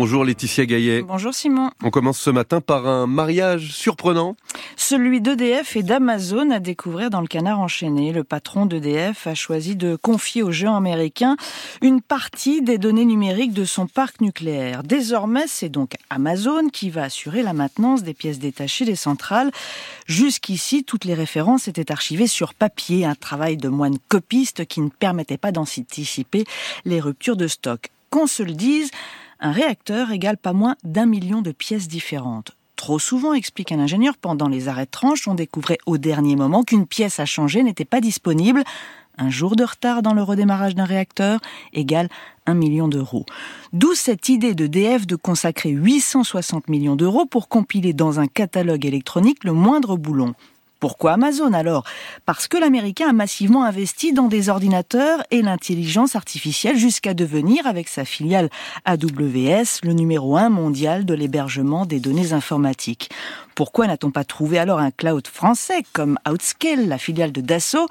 Bonjour Laetitia Gaillet. Bonjour Simon. On commence ce matin par un mariage surprenant. Celui d'EDF et d'Amazon à découvrir dans le canard enchaîné. Le patron d'EDF a choisi de confier aux géants américains une partie des données numériques de son parc nucléaire. Désormais, c'est donc Amazon qui va assurer la maintenance des pièces détachées des centrales. Jusqu'ici, toutes les références étaient archivées sur papier, un travail de moine copiste qui ne permettait pas d'anticiper les ruptures de stock. Qu'on se le dise, un réacteur égale pas moins d'un million de pièces différentes. Trop souvent, explique un ingénieur, pendant les arrêts de on découvrait au dernier moment qu'une pièce à changer n'était pas disponible. Un jour de retard dans le redémarrage d'un réacteur égale un million d'euros. D'où cette idée de DF de consacrer 860 millions d'euros pour compiler dans un catalogue électronique le moindre boulon. Pourquoi Amazon alors? Parce que l'Américain a massivement investi dans des ordinateurs et l'intelligence artificielle jusqu'à devenir, avec sa filiale AWS, le numéro un mondial de l'hébergement des données informatiques. Pourquoi n'a-t-on pas trouvé alors un cloud français comme Outscale, la filiale de Dassault?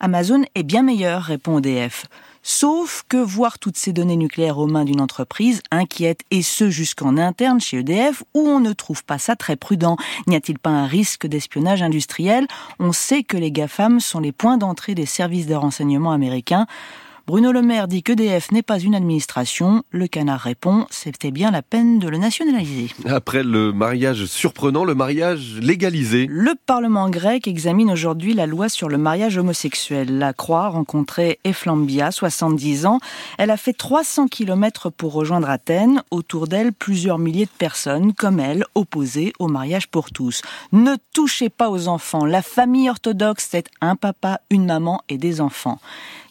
Amazon est bien meilleur, répond EDF. Sauf que voir toutes ces données nucléaires aux mains d'une entreprise inquiète, et ce jusqu'en interne chez EDF, où on ne trouve pas ça très prudent. N'y a-t-il pas un risque d'espionnage industriel? On sait que les GAFAM sont les points d'entrée des services de renseignement américains. Bruno Le Maire dit qu'EDF n'est pas une administration. Le canard répond, c'était bien la peine de le nationaliser. Après le mariage surprenant, le mariage légalisé. Le Parlement grec examine aujourd'hui la loi sur le mariage homosexuel. La Croix rencontrait Eflambia, 70 ans. Elle a fait 300 km pour rejoindre Athènes. Autour d'elle, plusieurs milliers de personnes, comme elle, opposées au mariage pour tous. Ne touchez pas aux enfants. La famille orthodoxe, c'est un papa, une maman et des enfants.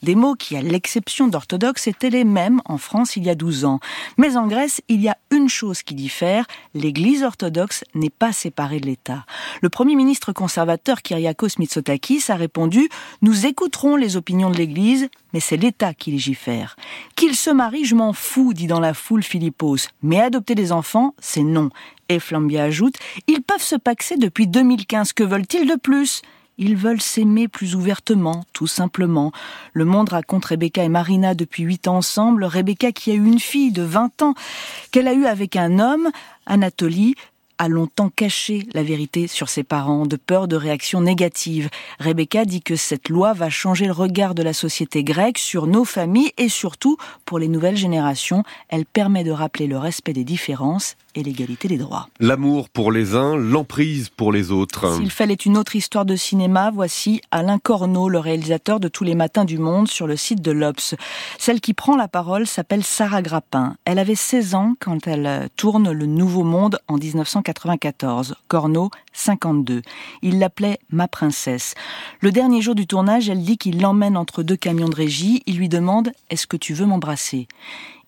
Des mots qui, à l'exception d'orthodoxe, étaient les mêmes en France il y a 12 ans. Mais en Grèce, il y a une chose qui diffère, l'Église orthodoxe n'est pas séparée de l'État. Le Premier ministre conservateur Kyriakos Mitsotakis a répondu « Nous écouterons les opinions de l'Église, mais c'est l'État qui légifère. Qu'il se marie, je m'en fous, dit dans la foule Philippos. Mais adopter des enfants, c'est non. Et Flambia ajoute, ils peuvent se paxer depuis 2015, que veulent-ils de plus? Ils veulent s'aimer plus ouvertement, tout simplement. Le monde raconte Rebecca et Marina depuis huit ans ensemble. Rebecca qui a eu une fille de 20 ans qu'elle a eue avec un homme, Anatolie, a longtemps caché la vérité sur ses parents, de peur de réactions négatives. Rebecca dit que cette loi va changer le regard de la société grecque sur nos familles et surtout pour les nouvelles générations. Elle permet de rappeler le respect des différences et l'égalité des droits. L'amour pour les uns, l'emprise pour les autres. S'il fallait une autre histoire de cinéma, voici Alain Corneau, le réalisateur de Tous les matins du monde sur le site de l'Obs. Celle qui prend la parole s'appelle Sarah Grappin. Elle avait 16 ans quand elle tourne Le Nouveau Monde en 1994. Corneau, 52. Il l'appelait ma princesse. Le dernier jour du tournage, elle dit qu'il l'emmène entre deux camions de régie. Il lui demande Est-ce que tu veux m'embrasser?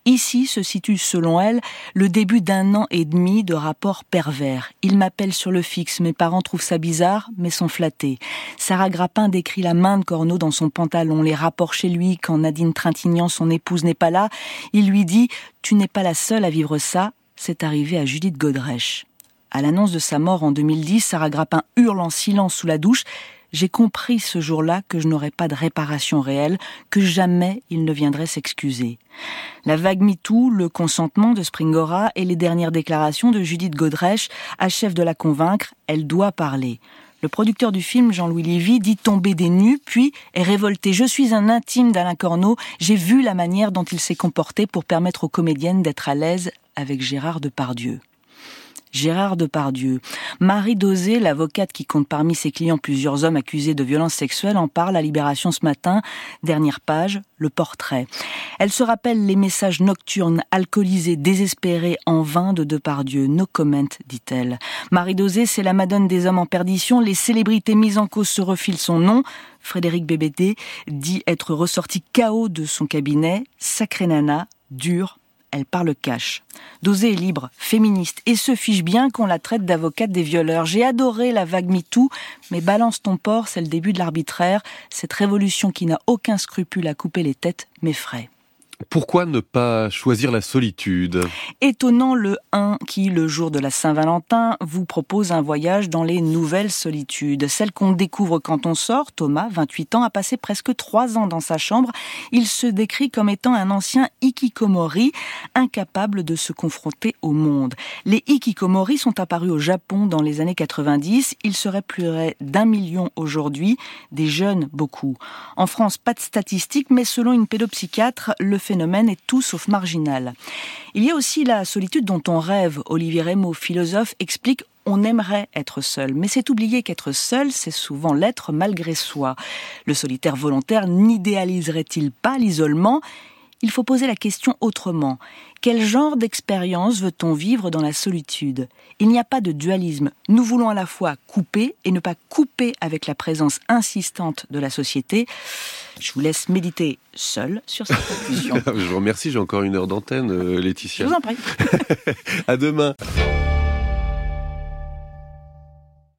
Ici se situe, selon elle, le début d'un an et demi de rapport pervers. Il m'appelle sur le fixe, mes parents trouvent ça bizarre, mais sont flattés. Sarah Grappin décrit la main de Corneau dans son pantalon, les rapports chez lui quand Nadine Trintignant, son épouse, n'est pas là. Il lui dit « Tu n'es pas la seule à vivre ça, c'est arrivé à Judith Godrèche ». À l'annonce de sa mort en 2010, Sarah Grappin hurle en silence sous la douche j'ai compris ce jour-là que je n'aurais pas de réparation réelle, que jamais il ne viendrait s'excuser. La vague MeToo, le consentement de Springora et les dernières déclarations de Judith Godrèche achèvent de la convaincre, elle doit parler. Le producteur du film, Jean-Louis Lévy, dit tomber des nues, puis est révolté. Je suis un intime d'Alain Corneau. J'ai vu la manière dont il s'est comporté pour permettre aux comédiennes d'être à l'aise avec Gérard Depardieu. Gérard Depardieu. Marie Dosé, l'avocate qui compte parmi ses clients plusieurs hommes accusés de violences sexuelles, en parle à Libération ce matin. Dernière page, le portrait. Elle se rappelle les messages nocturnes, alcoolisés, désespérés, en vain de Depardieu. No comment, dit-elle. Marie Dosé, c'est la madone des hommes en perdition. Les célébrités mises en cause se refilent son nom. Frédéric Bébédé dit être ressorti chaos de son cabinet. Sacré nana, dur, elle parle cash. Dosée est libre, féministe, et se fiche bien qu'on la traite d'avocate des violeurs. J'ai adoré la vague MeToo, mais balance ton port, c'est le début de l'arbitraire. Cette révolution qui n'a aucun scrupule à couper les têtes m'effraie. Pourquoi ne pas choisir la solitude? Étonnant le 1 qui, le jour de la Saint-Valentin, vous propose un voyage dans les nouvelles solitudes, celles qu'on découvre quand on sort. Thomas, 28 ans, a passé presque trois ans dans sa chambre. Il se décrit comme étant un ancien hikikomori, incapable de se confronter au monde. Les hikikomori sont apparus au Japon dans les années 90. Ils seraient plus d'un million aujourd'hui, des jeunes beaucoup. En France, pas de statistiques, mais selon une pédopsychiatre, le phénomène est tout sauf marginal. Il y a aussi la solitude dont on rêve. Olivier Rémo, philosophe, explique on aimerait être seul, mais c'est oublier qu'être seul, c'est souvent l'être malgré soi. Le solitaire volontaire n'idéaliserait-il pas l'isolement? Il faut poser la question autrement. Quel genre d'expérience veut-on vivre dans la solitude? Il n'y a pas de dualisme. Nous voulons à la fois couper et ne pas couper avec la présence insistante de la société. Je vous laisse méditer seul sur cette conclusion. Je vous remercie, j'ai encore une heure d'antenne, euh, Laetitia. Je vous en prie. à demain.